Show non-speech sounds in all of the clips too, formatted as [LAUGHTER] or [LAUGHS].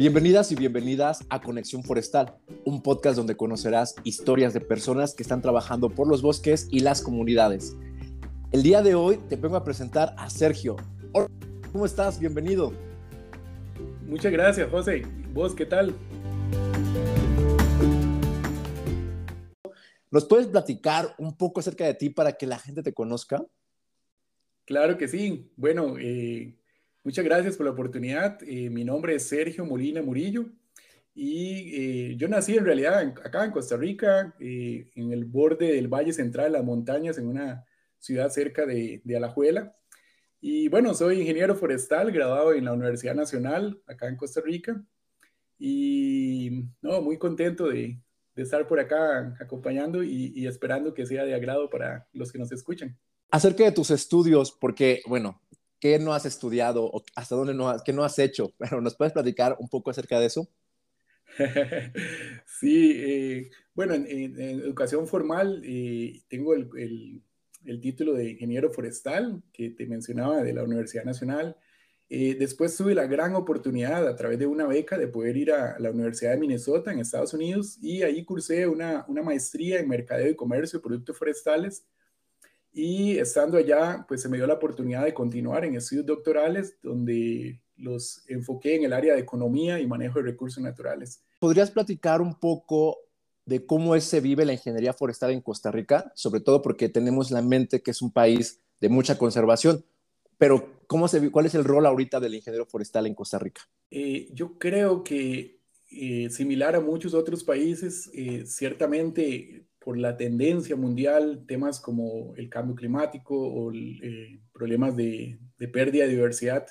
Bienvenidas y bienvenidas a Conexión Forestal, un podcast donde conocerás historias de personas que están trabajando por los bosques y las comunidades. El día de hoy te vengo a presentar a Sergio. ¿Cómo estás? Bienvenido. Muchas gracias, José. ¿Vos qué tal? ¿Nos puedes platicar un poco acerca de ti para que la gente te conozca? Claro que sí. Bueno, eh, Muchas gracias por la oportunidad. Eh, mi nombre es Sergio Molina Murillo y eh, yo nací en realidad acá en Costa Rica, eh, en el borde del Valle Central de las Montañas, en una ciudad cerca de, de, Alajuela. Y bueno, soy ingeniero forestal, graduado en la Universidad Nacional, acá en Costa Rica. Y no, muy contento de, de estar por acá acompañando y, y esperando que sea de agrado para los que nos escuchan. Acerca de tus estudios, porque, bueno, ¿Qué no has estudiado o hasta dónde no has, qué no has hecho? [LAUGHS] Pero ¿nos puedes platicar un poco acerca de eso? [LAUGHS] sí, eh, bueno, en, educación formal eh, tengo el, el, título de ingeniero forestal que te mencionaba de la Universidad Nacional. Eh, después tuve la gran oportunidad a través de una beca de poder ir a la Universidad de Minnesota en Estados Unidos y ahí cursé una, una maestría en mercadeo y comercio de productos forestales y estando allá, pues se me dio la oportunidad de continuar en estudios doctorales donde los enfoqué en el área de economía y manejo de recursos naturales. ¿Podrías platicar un poco de cómo se vive la ingeniería forestal en Costa Rica? Sobre todo porque tenemos la mente que es un país de mucha conservación, pero ¿cómo se, ¿cuál es el rol ahorita del ingeniero forestal en Costa Rica? Eh, yo creo que eh, similar a muchos otros países, eh, ciertamente por la tendencia mundial, temas como el cambio climático o eh, problemas de, pérdida de diversidad,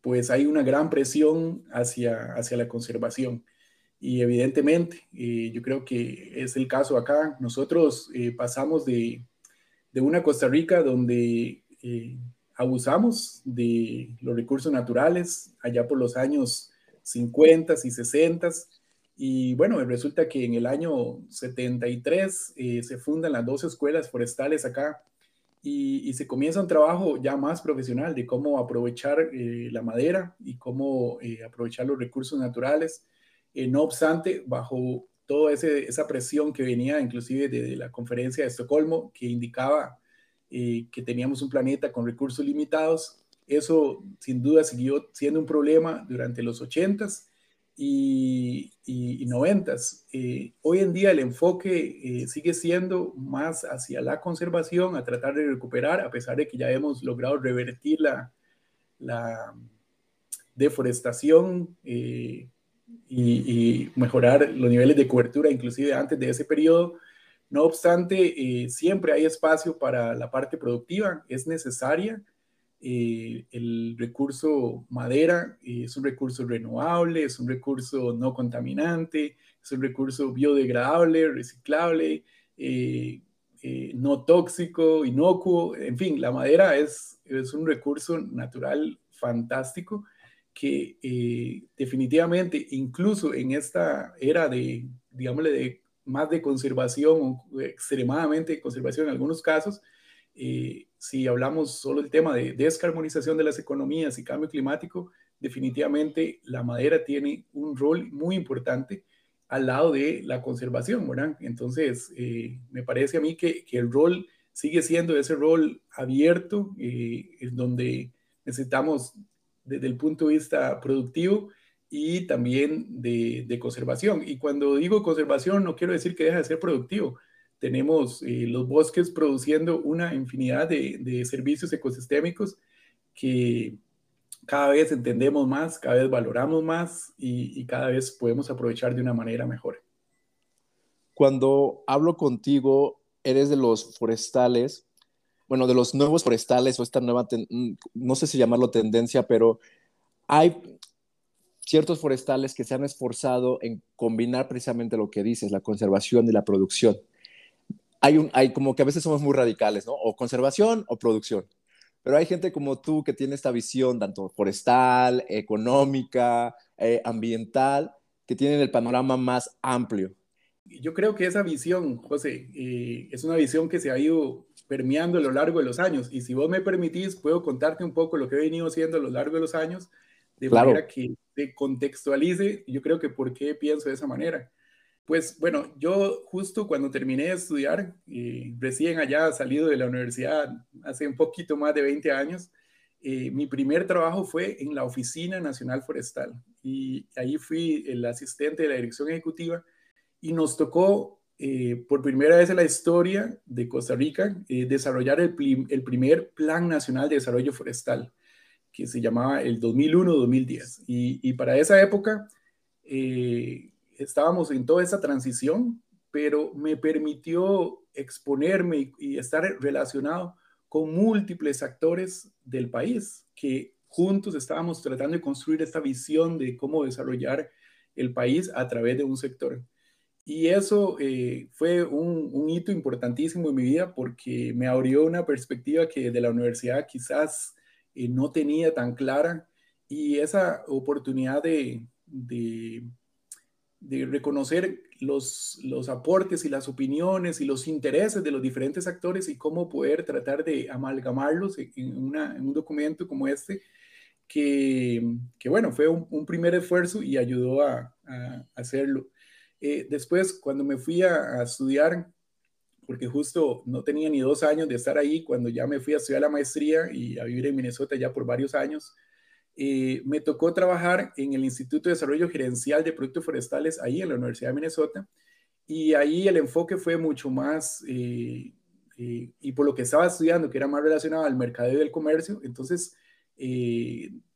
pues hay una gran presión hacia, hacia la conservación. Y evidentemente, eh, yo creo que es el caso acá. Nosotros eh, pasamos de, de, una Costa Rica donde abusamos de los recursos naturales allá por los años 50 y 60 y bueno, resulta que en el año 73 eh, se fundan las dos escuelas forestales acá y, se comienza un trabajo ya más profesional de cómo aprovechar eh, la madera y cómo eh, aprovechar los recursos naturales. no obstante, bajo toda esa presión que venía inclusive de, de, la conferencia de Estocolmo, que indicaba que teníamos un planeta con recursos limitados, eso sin duda siguió siendo un problema durante los 80s y, y, noventas. Eh, hoy en día el enfoque eh, sigue siendo más hacia la conservación, a tratar de recuperar, a pesar de que ya hemos logrado revertir la, la deforestación eh, y, y, mejorar los niveles de cobertura, inclusive antes de ese periodo. No obstante, siempre hay espacio para la parte productiva, es necesaria eh, el recurso madera eh, es un recurso renovable, es un recurso no contaminante, es un recurso biodegradable, reciclable, eh, no tóxico, inocuo, en fin, la madera es, es un recurso natural fantástico que definitivamente, incluso en esta era de, digámosle, de más de conservación, extremadamente de conservación en algunos casos, si hablamos solo del tema de descarbonización de las economías y cambio climático, definitivamente la madera tiene un rol muy importante al lado de la conservación, ¿verdad? Entonces, eh, me parece a mí que, que, el rol sigue siendo ese rol abierto, eh, en donde necesitamos desde el punto de vista productivo y también de, de, conservación. Y cuando digo conservación, no quiero decir que deja de ser productivo, tenemos eh, los bosques produciendo una infinidad de, servicios ecosistémicos que cada vez entendemos más, cada vez valoramos más y, cada vez podemos aprovechar de una manera mejor. Cuando hablo contigo, eres de los forestales, bueno, de los nuevos forestales o esta nueva, no sé si llamarlo tendencia, pero hay ciertos forestales que se han esforzado en combinar precisamente lo que dices, la conservación y la producción hay, un, hay como que a veces somos muy radicales, ¿no? O conservación o producción. Pero hay gente como tú que tiene esta visión tanto forestal, económica, eh, ambiental, que tienen el panorama más amplio. Yo creo que esa visión, José, eh, es una visión que se ha ido permeando a lo largo de los años. Y si vos me permitís, puedo contarte un poco lo que he venido haciendo a lo largo de los años de manera que se contextualice, yo creo que por qué pienso de esa manera. Pues bueno, yo justo cuando terminé de estudiar, eh, recién allá salido de la universidad hace un poquito más de 20 años, eh, mi primer trabajo fue en la Oficina Nacional Forestal y ahí fui el asistente de la dirección ejecutiva y nos tocó eh, por primera vez en la historia de Costa Rica desarrollar el, el primer Plan Nacional de Desarrollo Forestal que se llamaba el 2001-2010. Y, para esa época eh, estábamos en toda esa transición, pero me permitió exponerme y, estar relacionado con múltiples actores del país que juntos estábamos tratando de construir esta visión de cómo desarrollar el país a través de un sector. Y eso eh, fue un, hito importantísimo en mi vida porque me abrió una perspectiva que de la universidad quizás no tenía tan clara y esa oportunidad de, reconocer los, los aportes y las opiniones y los intereses de los diferentes actores y cómo poder tratar de amalgamarlos en, un documento como este, que, que bueno, fue un, primer esfuerzo y ayudó a, hacerlo. Eh, después, cuando me fui a, a estudiar porque justo no tenía ni dos años de estar ahí cuando ya me fui a estudiar la maestría y a vivir en Minnesota ya por varios años. Eh, me tocó trabajar en el Instituto de Desarrollo Gerencial de Productos Forestales ahí en la Universidad de Minnesota y ahí el enfoque fue mucho más, eh, eh, y por lo que estaba estudiando, que era más relacionado al mercado y del comercio, entonces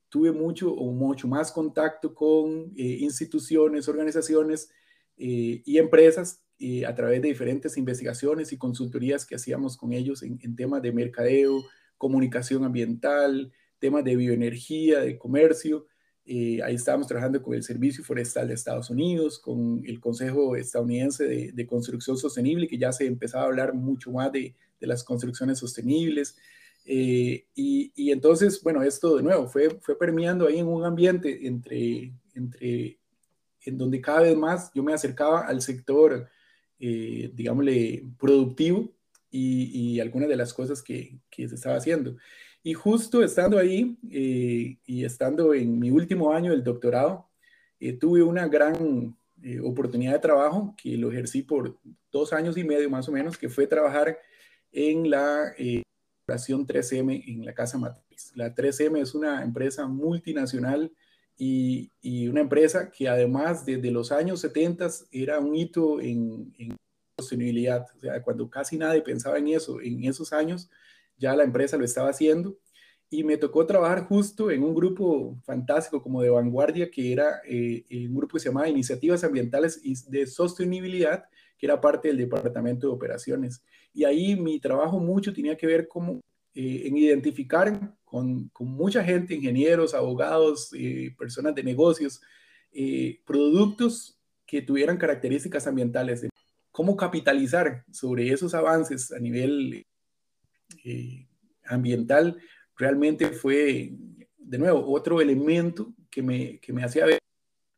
tuve mucho o mucho más contacto con instituciones, organizaciones y empresas a través de diferentes investigaciones y consultorías que hacíamos con ellos en, temas de mercadeo, comunicación ambiental, temas de bioenergía, de comercio. Eh, ahí estábamos trabajando con el Servicio Forestal de Estados Unidos, con el Consejo Estadounidense de, Construcción Sostenible, que ya se empezaba a hablar mucho más de, las construcciones sostenibles. Eh, y, entonces, bueno, esto de nuevo fue, fue permeando ahí en un ambiente entre, entre, en donde cada vez más yo me acercaba al sector eh, digámosle, productivo y, algunas de las cosas que, que, se estaba haciendo. Y justo estando ahí eh, y estando en mi último año del doctorado, eh, tuve una gran oportunidad de trabajo que lo ejercí por dos años y medio más o menos, que fue trabajar en la operación 3M en la Casa Matriz. La 3M es una empresa multinacional y, una empresa que además desde los años 70 era un hito en, sostenibilidad. O sea, cuando casi nadie pensaba en eso, en esos años ya la empresa lo estaba haciendo. Y me tocó trabajar justo en un grupo fantástico como de vanguardia, que era eh, un grupo que se llamaba Iniciativas Ambientales y de Sostenibilidad, que era parte del Departamento de Operaciones. Y ahí mi trabajo mucho tenía que ver como, eh, en identificar con, mucha gente, ingenieros, abogados, eh, personas de negocios, eh, productos que tuvieran características ambientales. Cómo capitalizar sobre esos avances a nivel eh, ambiental realmente fue, de nuevo, otro elemento que me, que me hacía ver,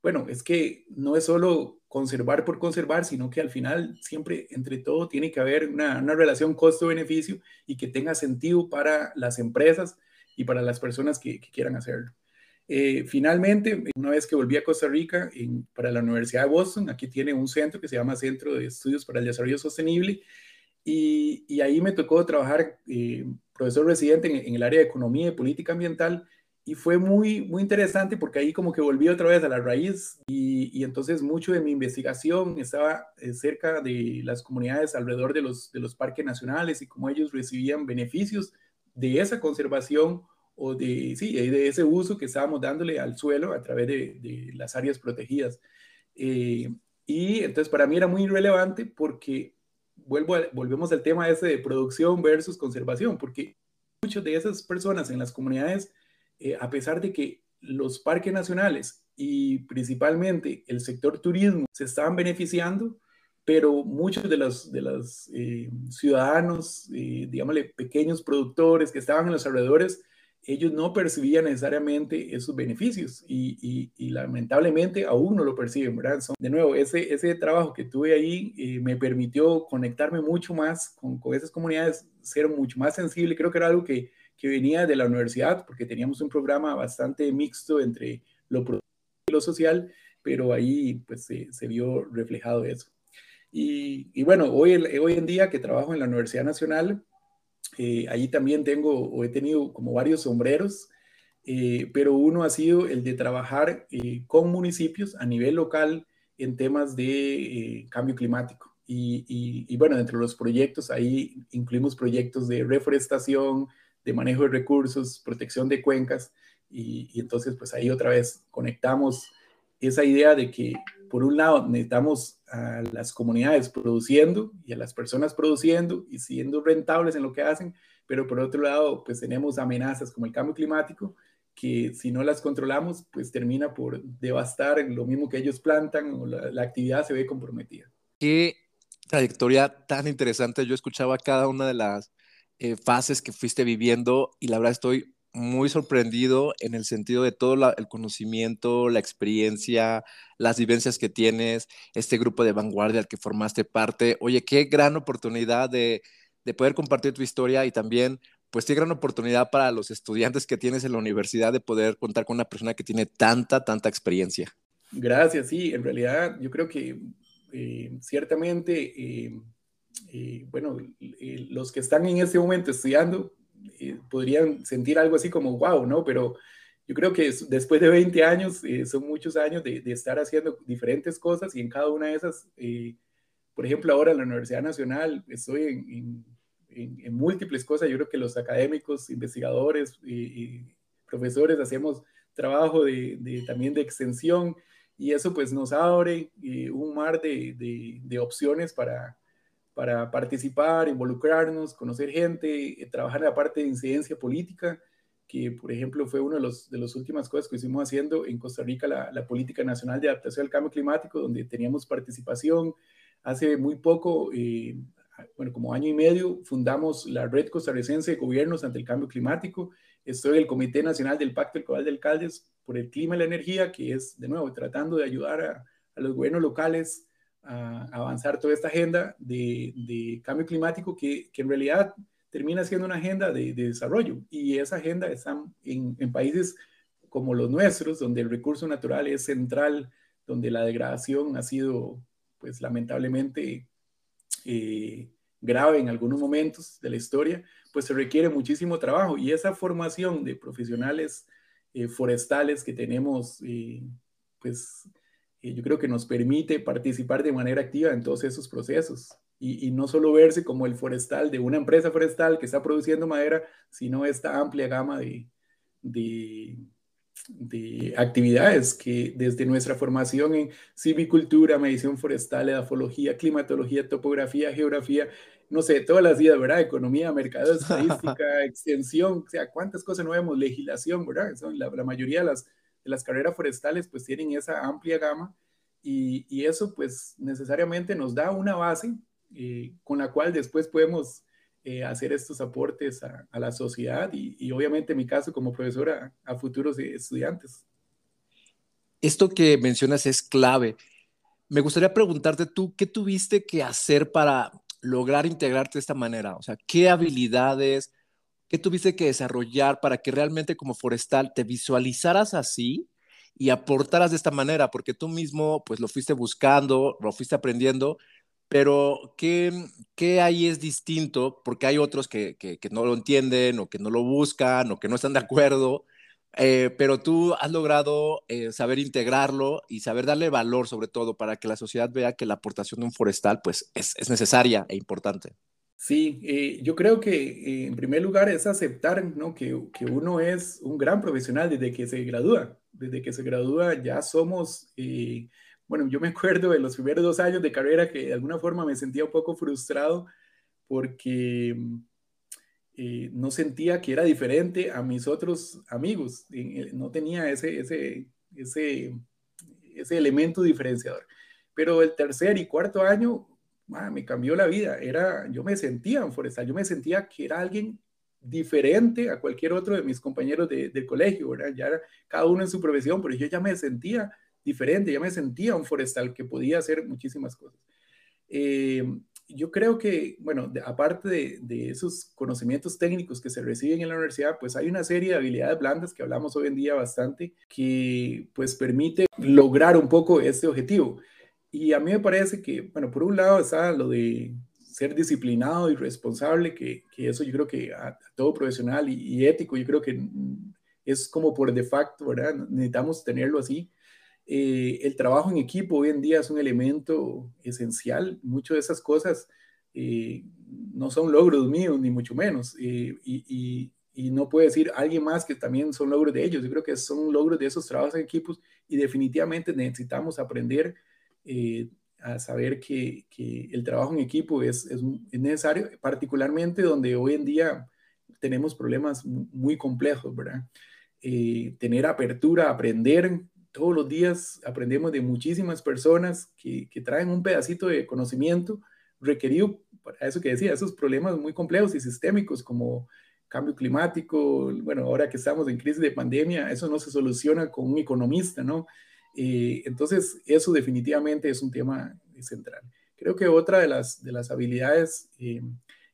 bueno, es que no es solo conservar por conservar, sino que al final siempre entre todo tiene que haber una, una relación costo-beneficio y que tenga sentido para las empresas, y para las personas que, quieran hacerlo. Eh, finalmente, una vez que volví a Costa Rica para la Universidad de Boston, aquí tiene un centro que se llama Centro de Estudios para el Desarrollo Sostenible y, y ahí me tocó trabajar eh, profesor residente en, el área de Economía y Política Ambiental y fue muy, muy interesante porque ahí como que volví otra vez a la raíz y, y entonces mucho de mi investigación estaba eh, cerca de las comunidades alrededor de los, de los parques nacionales y cómo ellos recibían beneficios de esa conservación o de, sí, de ese uso que estábamos dándole al suelo a través de, las áreas protegidas. Eh, y entonces para mí era muy relevante porque vuelvo volvemos al tema ese de producción versus conservación, porque muchas de esas personas en las comunidades, eh, a pesar de que los parques nacionales y principalmente el sector turismo se estaban beneficiando, pero muchos de los, de los eh, ciudadanos, eh, digámosle, pequeños productores que estaban en los alrededores, ellos no percibían necesariamente esos beneficios y, y, lamentablemente aún no lo perciben, ¿verdad? de nuevo, ese, ese trabajo que tuve ahí eh, me permitió conectarme mucho más con, con, esas comunidades, ser mucho más sensible, creo que era algo que, que venía de la universidad, porque teníamos un programa bastante mixto entre lo y lo social, pero ahí pues se, vio reflejado eso. Y, bueno, hoy, hoy en día que trabajo en la Universidad Nacional, eh, ahí también tengo o he tenido como varios sombreros, eh, pero uno ha sido el de trabajar eh, con municipios a nivel local en temas de cambio climático. Y, bueno, dentro de los proyectos, ahí incluimos proyectos de reforestación, de manejo de recursos, protección de cuencas, y, y entonces pues ahí otra vez conectamos esa idea de que por un lado necesitamos a las comunidades produciendo y a las personas produciendo y siendo rentables en lo que hacen, pero por otro lado pues tenemos amenazas como el cambio climático que si no las controlamos pues termina por devastar lo mismo que ellos plantan o la, actividad se ve comprometida. Qué trayectoria tan interesante. Yo escuchaba cada una de las eh, fases que fuiste viviendo y la verdad estoy muy sorprendido en el sentido de todo el conocimiento, la experiencia, las vivencias que tienes, este grupo de vanguardia al que formaste parte. Oye, qué gran oportunidad de, de poder compartir tu historia y también, pues qué gran oportunidad para los estudiantes que tienes en la universidad de poder contar con una persona que tiene tanta, tanta experiencia. Gracias, sí, en realidad yo creo que eh, ciertamente, eh, eh, bueno, los que están en este momento estudiando podrían sentir algo así como, wow, ¿no? Pero yo creo que después de 20 años, son muchos años de, estar haciendo diferentes cosas y en cada una de esas, por ejemplo, ahora en la Universidad Nacional estoy en, múltiples cosas. Yo creo que los académicos, investigadores y, profesores hacemos trabajo de, también de extensión y eso pues nos abre eh, un mar de, opciones para, para participar, involucrarnos, conocer gente, eh, trabajar en la parte de incidencia política, que por ejemplo fue una de, de las últimas cosas que hicimos haciendo en Costa Rica, la, la, Política Nacional de Adaptación al Cambio Climático, donde teníamos participación. Hace muy poco, eh, bueno, como año y medio, fundamos la Red Costarricense de Gobiernos ante el Cambio Climático. Estoy en el Comité Nacional del Pacto Electoral de Alcaldes por el clima y la energía, que es, de nuevo, tratando de ayudar a, los gobiernos locales a, avanzar toda esta agenda de, cambio climático que, en realidad termina siendo una agenda de, desarrollo. Y esa agenda está en, países como los nuestros, donde el recurso natural es central, donde la degradación ha sido, pues lamentablemente, eh, grave en algunos momentos de la historia, pues se requiere muchísimo trabajo. Y esa formación de profesionales eh, forestales que tenemos, eh, pues yo creo que nos permite participar de manera activa en todos esos procesos y, no solo verse como el forestal de una empresa forestal que está produciendo madera, sino esta amplia gama de, de, de actividades que desde nuestra formación en civicultura, medición forestal, edafología, climatología, topografía, geografía, no sé, todas las días, ¿verdad? Economía, mercado, [LAUGHS] estadística, extensión, o sea, cuántas cosas no vemos, legislación, ¿verdad? Son la, mayoría de las, las carreras forestales pues tienen esa amplia gama y, eso pues necesariamente nos da una base eh, con la cual después podemos eh, hacer estos aportes a, la sociedad y, y, obviamente en mi caso como profesora a futuros estudiantes. Esto que mencionas es clave. Me gustaría preguntarte tú, ¿qué tuviste que hacer para lograr integrarte de esta manera? O sea, ¿qué habilidades, qué tuviste que desarrollar para que realmente como forestal te visualizaras así y aportaras de esta manera? Porque tú mismo pues lo fuiste buscando, lo fuiste aprendiendo, pero ¿qué, qué ahí es distinto? Porque hay otros que, que, no lo entienden o que no lo buscan o que no están de acuerdo. Eh, pero tú has logrado eh, saber integrarlo y saber darle valor sobre todo para que la sociedad vea que la aportación de un forestal pues es, es necesaria e importante. Sí, eh, yo creo que en primer lugar es aceptar ¿no? que, que, uno es un gran profesional desde que se gradúa. Desde que se gradúa ya somos, bueno, yo me acuerdo de los primeros dos años de carrera que de alguna forma me sentía un poco frustrado porque eh, no sentía que era diferente a mis otros amigos, eh, no tenía ese, ese, ese, ese elemento diferenciador. Pero el tercer y cuarto año me cambió la vida. Era, yo me sentía un forestal, yo me sentía que era alguien diferente a cualquier otro de mis compañeros de, del colegio, ¿verdad? Ya era cada uno en su profesión, pero yo ya me sentía diferente, ya me sentía un forestal que podía hacer muchísimas cosas. Eh, yo creo que, bueno, aparte de, de, esos conocimientos técnicos que se reciben en la universidad, pues hay una serie de habilidades blandas que hablamos hoy en día bastante, que pues permite lograr un poco este objetivo. Y a mí me parece que, bueno, por un lado está lo de ser disciplinado y responsable, que, que eso yo creo que a, todo profesional y, y, ético, yo creo que es como por de facto, ¿verdad? Necesitamos tenerlo así. Eh, el trabajo en equipo hoy en día es un elemento esencial. Muchas de esas cosas eh, no son logros míos, ni mucho menos. Eh, y, y, no puede decir alguien más que también son logros de ellos. Yo creo que son logros de esos trabajos en equipos y definitivamente necesitamos aprender a saber que, que, el trabajo en equipo es, es, es, necesario, particularmente donde hoy en día tenemos problemas muy complejos, ¿verdad? tener apertura, aprender, todos los días aprendemos de muchísimas personas que, que traen un pedacito de conocimiento requerido para eso que decía, esos problemas muy complejos y sistémicos como cambio climático, bueno, ahora que estamos en crisis de pandemia, eso no se soluciona con un economista, ¿no? Eh, entonces, eso definitivamente es un tema central. Creo que otra de las, de las habilidades eh,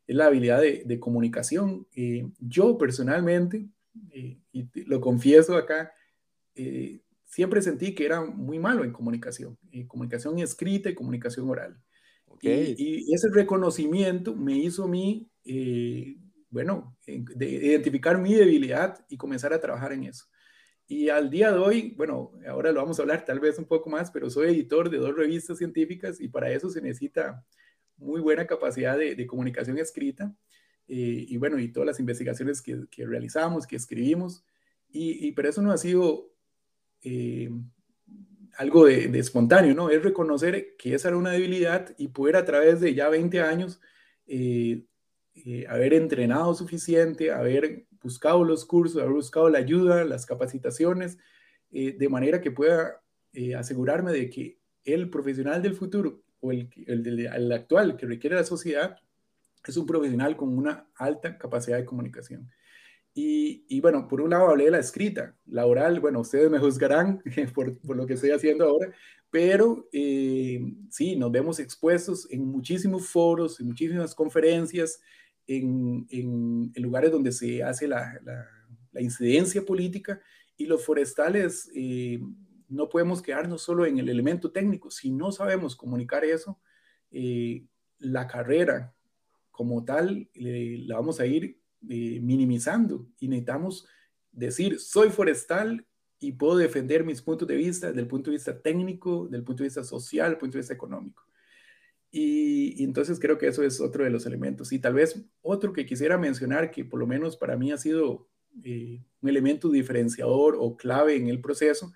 es la habilidad de, de comunicación. Eh, yo personalmente, y lo confieso acá, siempre sentí que era muy malo en comunicación, en comunicación escrita y comunicación oral. Y, ese reconocimiento me hizo a mí, eh, bueno, de identificar mi debilidad y comenzar a trabajar en eso. Y al día de hoy, bueno, ahora lo vamos a hablar tal vez un poco más, pero soy editor de dos revistas científicas y para eso se necesita muy buena capacidad de, comunicación escrita. Eh, y bueno, y todas las investigaciones que, realizamos, que escribimos. Y, y, pero eso no ha sido eh, algo de, espontáneo, ¿no? Es reconocer que esa era una debilidad y poder a través de ya 20 años eh, haber entrenado suficiente, haber buscado los cursos, haber buscado la ayuda, las capacitaciones, de manera que pueda asegurarme de que el profesional del futuro o el, el, el actual que requiere la sociedad es un profesional con una alta capacidad de comunicación. Y, bueno, por un lado hablé de la escrita, la oral, bueno, ustedes me juzgarán [LAUGHS] por, por lo que estoy haciendo ahora, pero eh, sí, nos vemos expuestos en muchísimos foros, en muchísimas conferencias, en, en, lugares donde se hace la, la, incidencia política y los forestales eh, no podemos quedarnos solo en el elemento técnico. Si no sabemos comunicar eso, eh, la carrera como tal la vamos a ir eh, minimizando y necesitamos decir, soy forestal y puedo defender mis puntos de vista desde el punto de vista técnico, del punto de vista social, del punto de vista económico. Y, entonces creo que eso es otro de los elementos. Y tal vez otro que quisiera mencionar, que por lo menos para mí ha sido eh, un elemento diferenciador o clave en el proceso,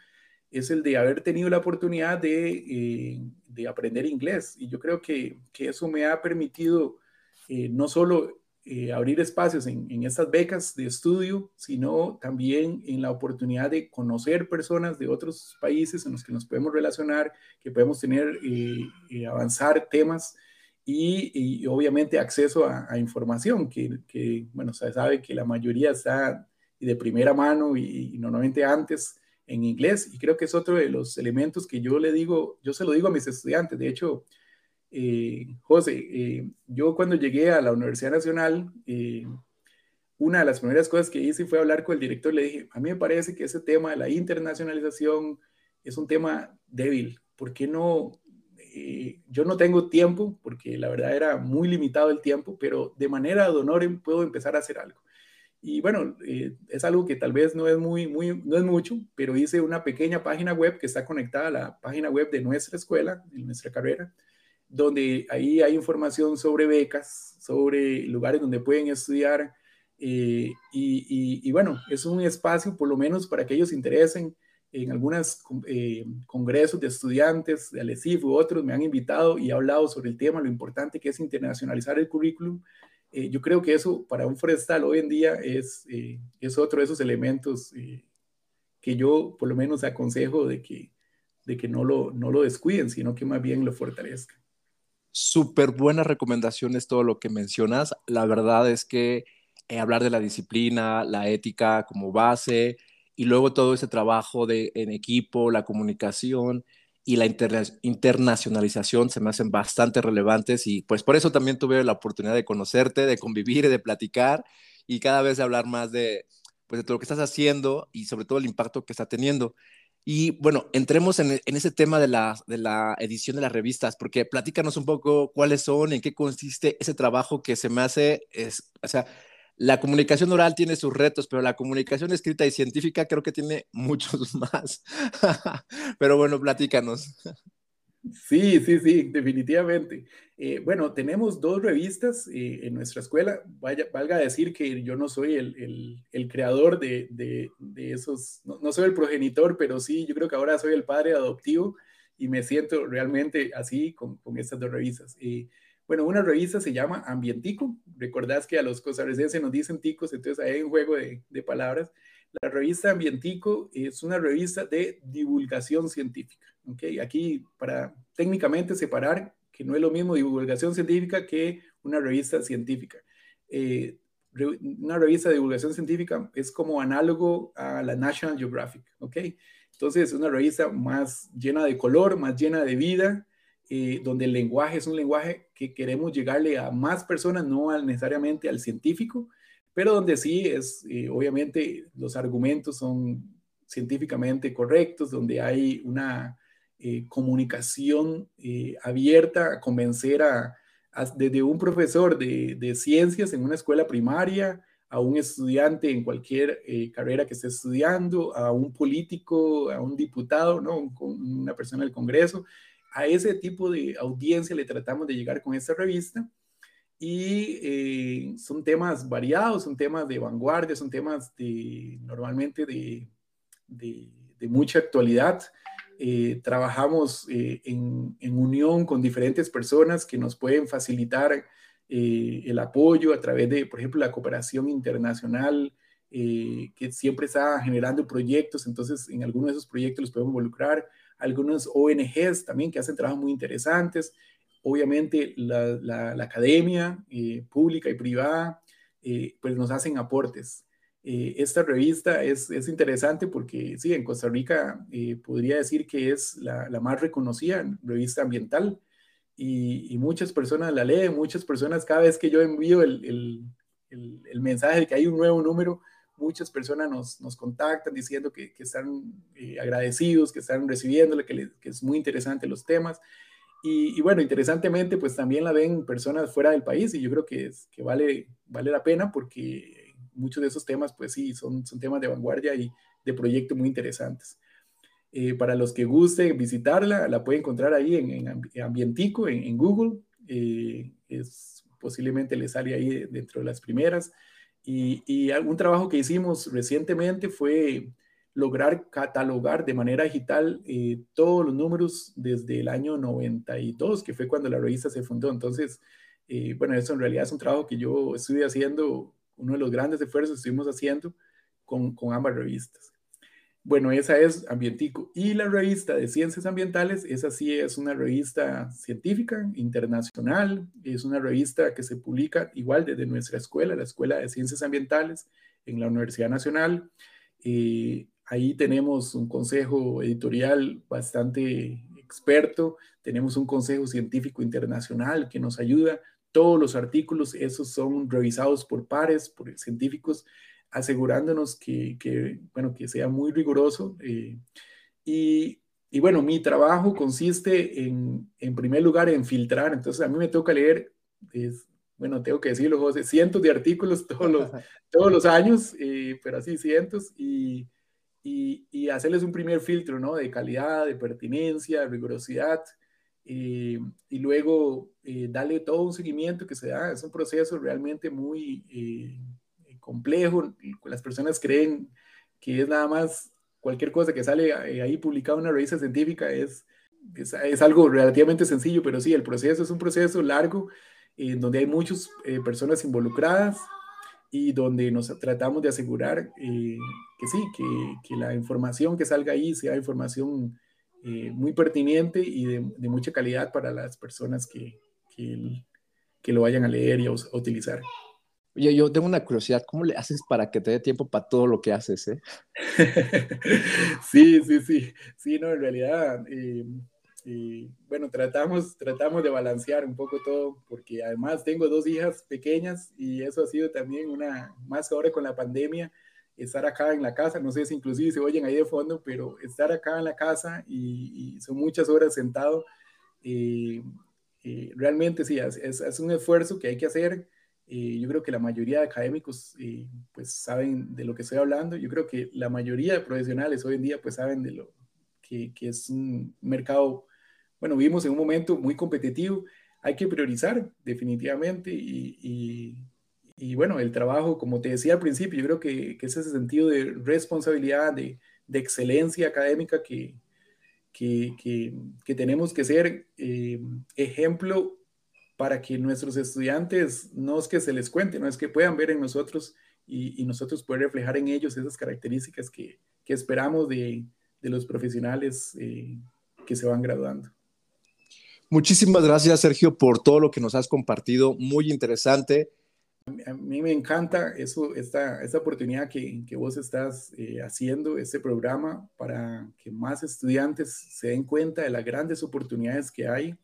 es el de haber tenido la oportunidad de, eh, de aprender inglés. Y yo creo que, que eso me ha permitido no solo eh, abrir espacios en, estas becas de estudio, sino también en la oportunidad de conocer personas de otros países en los que nos podemos relacionar, que podemos tener, eh, eh, avanzar temas y, obviamente acceso a, información, que, bueno, se sabe que la mayoría está de primera mano y normalmente antes en inglés, y creo que es otro de los elementos que yo le digo, yo se lo digo a mis estudiantes, de hecho, eh, José, eh, yo cuando llegué a la Universidad Nacional, eh, una de las primeras cosas que hice fue hablar con el director. Le dije, a mí me parece que ese tema de la internacionalización es un tema débil. ¿Por qué no? yo no tengo tiempo, porque la verdad era muy limitado el tiempo, pero de manera de honor puedo empezar a hacer algo. Y bueno, es algo que tal vez no es muy, muy, no es mucho, pero hice una pequeña página web que está conectada a la página web de nuestra escuela, de nuestra carrera, donde ahí hay información sobre becas, sobre lugares donde pueden estudiar. Eh, y, bueno, es un espacio por lo menos para que ellos se interesen en algunos eh, congresos de estudiantes de Alesif u otros me han invitado y he hablado sobre el tema, lo importante que es internacionalizar el currículum. Eh, yo creo que eso para un forestal hoy en día es, es otro de esos elementos que yo por lo menos aconsejo de que, de que no, lo, no lo descuiden, sino que más bien lo fortalezcan súper buenas recomendaciones todo lo que mencionas. La verdad es que eh, hablar de la disciplina, la ética como base y luego todo ese trabajo de, en equipo, la comunicación y la internacionalización se me hacen bastante relevantes y pues por eso también tuve la oportunidad de conocerte, de convivir, de platicar y cada vez de hablar más de, pues, de todo lo que estás haciendo y sobre todo el impacto que está teniendo. Y bueno, entremos en, ese tema de la, de la edición de las revistas, porque platícanos un poco cuáles son, en qué consiste ese trabajo que se me hace, es, o sea, la comunicación oral tiene sus retos, pero la comunicación escrita y científica creo que tiene [LAUGHS] muchos más. pero bueno, platícanos. Sí, sí, sí, definitivamente. Eh, bueno, tenemos dos revistas eh, en nuestra escuela. Vaya, valga decir que yo no soy el, el, creador de, de, de esos, no, soy el progenitor, pero sí, yo creo que ahora soy el padre adoptivo y me siento realmente así con, con estas dos revistas. Eh, bueno, una revista se llama Ambientico. Recordás que a los costarricenses nos dicen ticos, entonces hay un juego de, de palabras. La revista Ambientico es una revista de divulgación científica. ¿okay? Aquí, para técnicamente separar, que no es lo mismo divulgación científica que una revista científica. Eh, una revista de divulgación científica es como análogo a la National Geographic, ¿ok? Entonces, es una revista más llena de color, más llena de vida, eh, donde el lenguaje es un lenguaje que queremos llegarle a más personas, no necesariamente al científico, pero donde sí es, eh, obviamente, los argumentos son científicamente correctos, donde hay una eh, comunicación eh, abierta a convencer a, desde un profesor de, ciencias en una escuela primaria, a un estudiante en cualquier carrera que esté estudiando, a un político, a un diputado, ¿no? una persona del Congreso. A ese tipo de audiencia le tratamos de llegar con esta revista y eh, son temas variados, son temas de vanguardia, son temas de, normalmente de, de, mucha actualidad. Eh, trabajamos eh, en, en, unión con diferentes personas que nos pueden facilitar el apoyo a través de, por ejemplo, la cooperación internacional, que siempre está generando proyectos, entonces en algunos de esos proyectos los podemos involucrar, algunos ONGs también que hacen trabajos muy interesantes, obviamente la, academia eh, pública y privada, eh, pues nos hacen aportes. Eh, esta revista es, interesante porque, sí, en Costa Rica podría decir que es la, más reconocida revista ambiental y, muchas personas la leen, muchas personas, cada vez que yo envío el, mensaje de que hay un nuevo número, muchas personas nos, contactan diciendo que, están agradecidos, que están recibiéndole, que, que, es muy interesante los temas. Y, bueno, interesantemente, pues también la ven personas fuera del país y yo creo que, es, que vale, vale la pena porque muchos de esos temas, pues sí, son, son temas de vanguardia y de proyectos muy interesantes. Eh, para los que guste visitarla, la puede encontrar ahí en, en Ambientico, en, Google. Eh, es, posiblemente le sale ahí dentro de las primeras. Y, y algún trabajo que hicimos recientemente fue lograr catalogar de manera digital eh, todos los números desde el año 92, que fue cuando la revista se fundó. Entonces, eh, bueno, eso en realidad es un trabajo que yo estoy haciendo, uno de los grandes esfuerzos que estuvimos haciendo con, con ambas revistas. Bueno, esa es Ambientico. Y la revista de Ciencias Ambientales, esa sí es una revista científica internacional, es una revista que se publica igual desde nuestra escuela, la Escuela de Ciencias Ambientales en la Universidad Nacional. Eh, Ahí tenemos un consejo editorial bastante experto, tenemos un consejo científico internacional que nos ayuda. Todos los artículos, esos son revisados por pares, por científicos, asegurándonos que, bueno, que sea muy riguroso. Eh, y, y, bueno, mi trabajo consiste en, en primer lugar, en filtrar. Entonces, a mí me toca leer, bueno, tengo que decirlo, José, cientos de artículos todos los, [LAUGHS] todos los años, eh, pero así cientos. Y, y, hacerles un primer filtro, ¿no? De calidad, de pertinencia, de rigurosidad, eh, y luego eh, darle todo un seguimiento que se da. Es un proceso realmente muy eh, complejo. Las personas creen que es nada más cualquier cosa que sale ahí publicada en una revista científica es, es, algo relativamente sencillo, pero sí, el proceso es un proceso largo en donde hay muchas personas involucradas y donde nos tratamos de asegurar eh, que sí, que, que, la información que salga ahí sea información eh, muy pertinente y de, de, mucha calidad para las personas que, que, que, lo vayan a leer y a, utilizar. Oye, yo tengo una curiosidad, ¿cómo le haces para que te dé tiempo para todo lo que haces? Eh? [LAUGHS] sí, sí, sí, sí, no, en realidad, Y bueno, tratamos, tratamos de balancear un poco todo, porque además tengo dos hijas pequeñas y eso ha sido también una, más ahora con la pandemia, estar acá en la casa, no sé si inclusive se oyen ahí de fondo, pero estar acá en la casa y, son muchas horas sentado, eh, eh, realmente sí, es, es, un esfuerzo que hay que hacer. Eh, yo creo que la mayoría de académicos pues saben de lo que estoy hablando. Yo creo que la mayoría de profesionales hoy en día pues saben de lo que, que es un mercado, bueno, vivimos en un momento muy competitivo. Hay que priorizar definitivamente y, bueno, el trabajo, como te decía al principio, yo creo que, es ese sentido de responsabilidad, de, excelencia académica que, tenemos que ser eh, ejemplo para que nuestros estudiantes no es que se les cuente, no es que puedan ver en nosotros y, nosotros poder reflejar en ellos esas características que, esperamos de, de, los profesionales eh, que se van graduando. Muchísimas gracias, Sergio, por todo lo que nos has compartido. Muy interesante. A mí me encanta eso, esta, esta oportunidad que, que vos estás eh, haciendo, este programa, para que más estudiantes se den cuenta de las grandes oportunidades que hay.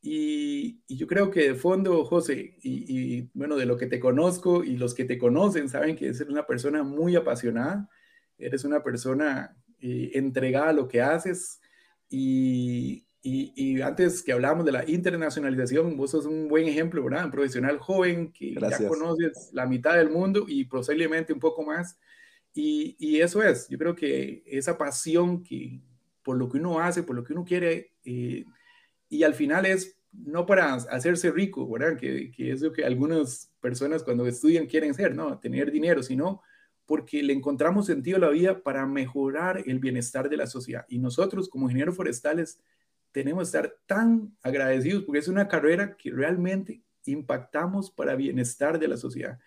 Y, yo creo que de fondo, José, y, y, bueno, de lo que te conozco y los que te conocen saben que eres una persona muy apasionada, eres una persona eh, entregada a lo que haces y, y, antes que hablábamos de la internacionalización, vos sos un buen ejemplo, ¿verdad? Un profesional joven que ya conoces la mitad del mundo y posiblemente un poco más. Y, y, eso es, yo creo que esa pasión que por lo que uno hace, por lo que uno quiere, eh, y al final es no para hacerse rico, ¿verdad? Que, que, es lo que algunas personas cuando estudian quieren ser, ¿no? Tener dinero, sino porque le encontramos sentido a la vida para mejorar el bienestar de la sociedad. Y nosotros como ingenieros forestales, tenemos que estar tan agradecidos porque es una carrera que realmente impactamos para bienestar de la sociedad.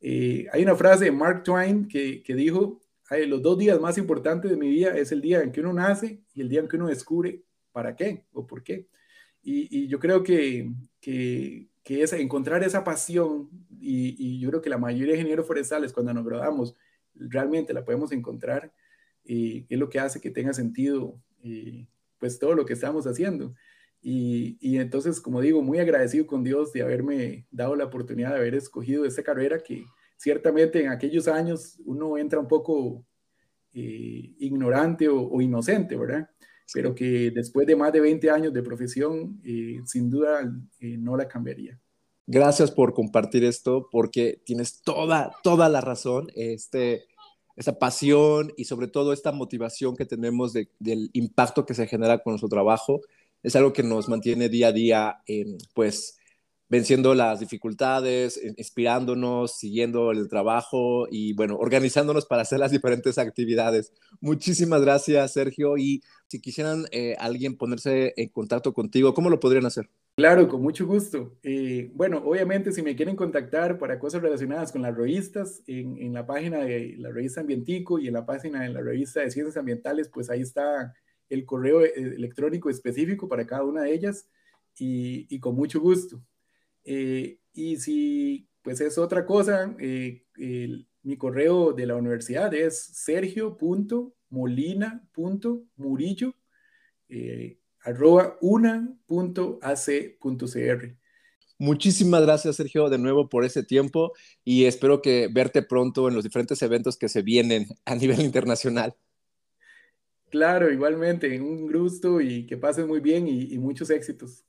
Eh, hay una frase de Mark Twain que, que dijo, los dos días más importantes de mi vida es el día en que uno nace y el día en que uno descubre para qué o por qué. Y, y yo creo que, que, que es encontrar esa pasión y, y, yo creo que la mayoría de ingenieros forestales cuando nos graduamos realmente la podemos encontrar y es lo que hace que tenga sentido eh, pues todo lo que estamos haciendo. Y, y, entonces, como digo, muy agradecido con Dios de haberme dado la oportunidad de haber escogido esta carrera que ciertamente en aquellos años uno entra un poco eh, ignorante o, inocente, ¿verdad? Pero que después de más de 20 años de profesión, eh, sin duda eh, no la cambiaría. Gracias por compartir esto, porque tienes toda, toda la razón. Este, esa pasión y sobre todo esta motivación que tenemos del impacto que se genera con nuestro trabajo, es algo que nos mantiene día a día, pues, venciendo las dificultades, inspirándonos, siguiendo el trabajo y, bueno, organizándonos para hacer las diferentes actividades. Muchísimas gracias, Sergio. Y si quisieran eh, alguien ponerse en contacto contigo, ¿cómo lo podrían hacer? Claro, con mucho gusto. Eh, bueno, obviamente si me quieren contactar para cosas relacionadas con las revistas, en, la página de la revista Ambientico y en la página de la revista de Ciencias Ambientales, pues ahí está el correo eh, electrónico específico para cada una de ellas y, con mucho gusto. Eh, y si pues es otra cosa, mi correo de la universidad es sergio.molina.murillo arroba una.ac.cr. Muchísimas gracias, Sergio, de nuevo por ese tiempo y espero que verte pronto en los diferentes eventos que se vienen a nivel internacional. Claro, igualmente, un gusto y que pases muy bien y, y muchos éxitos.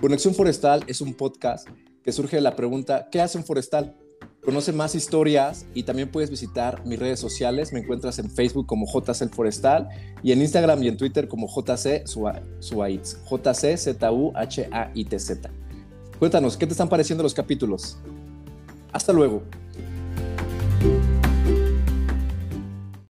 Conexión Forestal es un podcast que surge de la pregunta, ¿qué hace un forestal? Conoce más historias y también puedes visitar mis redes sociales. Me encuentras en Facebook como JC Forestal y en Instagram y en Twitter como JC Suaitz. JC Z U H A I T Z. Cuéntanos, ¿qué te están pareciendo los capítulos? Hasta luego.